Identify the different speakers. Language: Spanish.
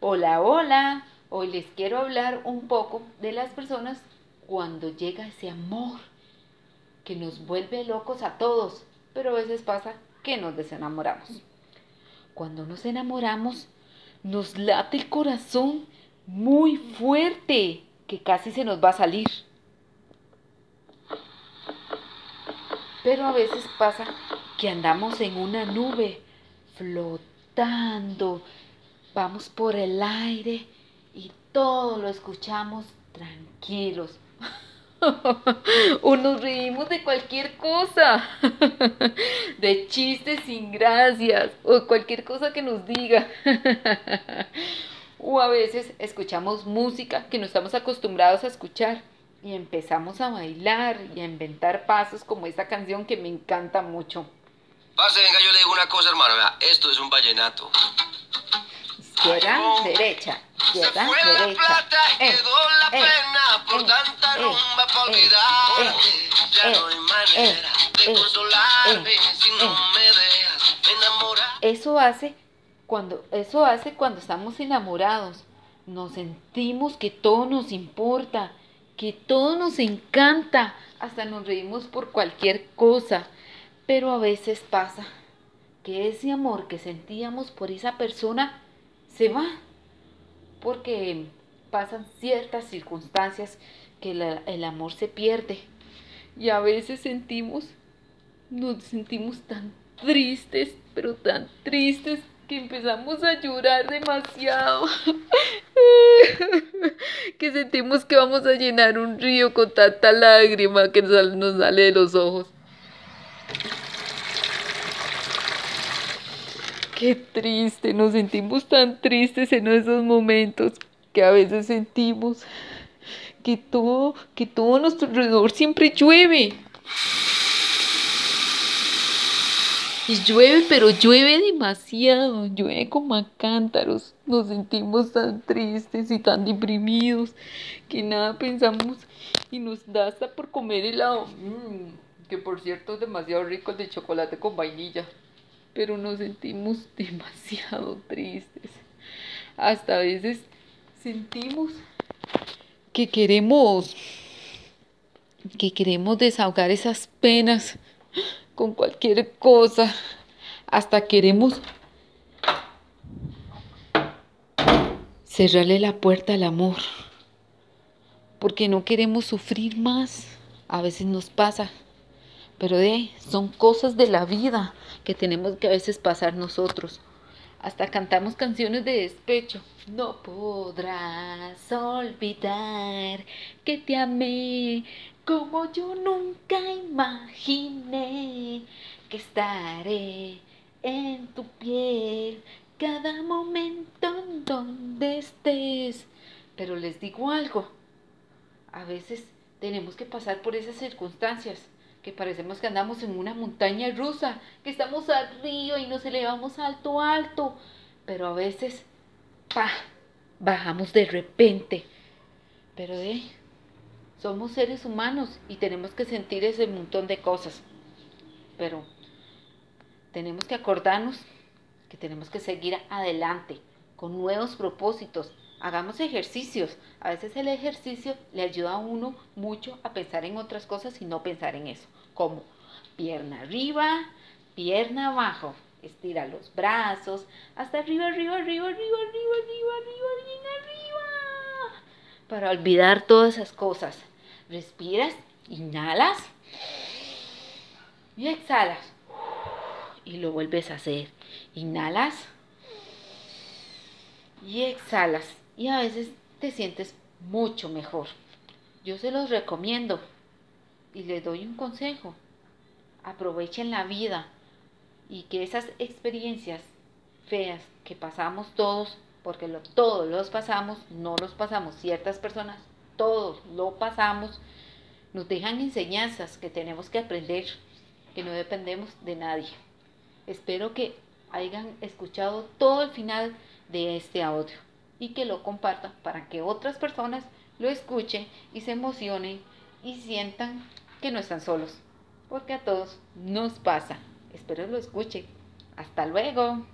Speaker 1: Hola, hola. Hoy les quiero hablar un poco de las personas cuando llega ese amor que nos vuelve locos a todos, pero a veces pasa que nos desenamoramos. Cuando nos enamoramos, nos late el corazón muy fuerte, que casi se nos va a salir. Pero a veces pasa que andamos en una nube, flotando, vamos por el aire y todo lo escuchamos tranquilos. o nos reímos de cualquier cosa, de chistes sin gracias, o cualquier cosa que nos diga. o a veces escuchamos música que no estamos acostumbrados a escuchar y empezamos a bailar y a inventar pasos como esta canción que me encanta mucho.
Speaker 2: Parce, venga, yo le digo una cosa, hermano. Esto es un vallenato.
Speaker 1: Izquierda, derecha, izquierda,
Speaker 2: Se fue la
Speaker 1: derecha.
Speaker 2: plata,
Speaker 1: Eh,
Speaker 2: quedó la
Speaker 1: eh,
Speaker 2: pena por
Speaker 1: eh,
Speaker 2: tanta
Speaker 1: eh,
Speaker 2: rumba para
Speaker 1: eh,
Speaker 2: olvidarte. ya
Speaker 1: eh,
Speaker 2: no hay manera de consolarme si no me dejas enamorar.
Speaker 1: Eso hace cuando eso hace cuando estamos enamorados. Nos sentimos que todo nos importa, que todo nos encanta, hasta nos reímos por cualquier cosa. Pero a veces pasa que ese amor que sentíamos por esa persona se va porque pasan ciertas circunstancias que el amor se pierde. Y a veces sentimos, nos sentimos tan tristes, pero tan tristes que empezamos a llorar demasiado. que sentimos que vamos a llenar un río con tanta lágrima que nos sale de los ojos. Qué triste, nos sentimos tan tristes en esos momentos que a veces sentimos que todo, que todo a nuestro alrededor siempre llueve. Y llueve, pero llueve demasiado, llueve como a cántaros. Nos sentimos tan tristes y tan deprimidos que nada pensamos y nos da hasta por comer helado. Mm, que por cierto es demasiado rico el de chocolate con vainilla. Pero nos sentimos demasiado tristes. Hasta a veces sentimos que queremos que queremos desahogar esas penas con cualquier cosa. Hasta queremos cerrarle la puerta al amor. Porque no queremos sufrir más. A veces nos pasa. Pero ahí, son cosas de la vida que tenemos que a veces pasar nosotros. Hasta cantamos canciones de despecho. No podrás olvidar que te amé como yo nunca imaginé que estaré en tu piel cada momento en donde estés. Pero les digo algo, a veces tenemos que pasar por esas circunstancias que parecemos que andamos en una montaña rusa, que estamos arriba y nos elevamos alto, alto, pero a veces, pa, bajamos de repente. Pero ahí, somos seres humanos y tenemos que sentir ese montón de cosas. Pero tenemos que acordarnos que tenemos que seguir adelante con nuevos propósitos. Hagamos ejercicios. A veces el ejercicio le ayuda a uno mucho a pensar en otras cosas y no pensar en eso. Como pierna arriba, pierna abajo. Estira los brazos hasta arriba, arriba, arriba, arriba, arriba, arriba, arriba, bien arriba. Para olvidar todas esas cosas. Respiras, inhalas y exhalas. Y lo vuelves a hacer. Inhalas y exhalas. Y a veces te sientes mucho mejor. Yo se los recomiendo y les doy un consejo. Aprovechen la vida y que esas experiencias feas que pasamos todos, porque todos los pasamos, no los pasamos ciertas personas, todos lo pasamos, nos dejan enseñanzas que tenemos que aprender, que no dependemos de nadie. Espero que hayan escuchado todo el final de este audio y que lo compartan para que otras personas lo escuchen y se emocionen y sientan que no están solos, porque a todos nos pasa. Espero lo escuchen. Hasta luego.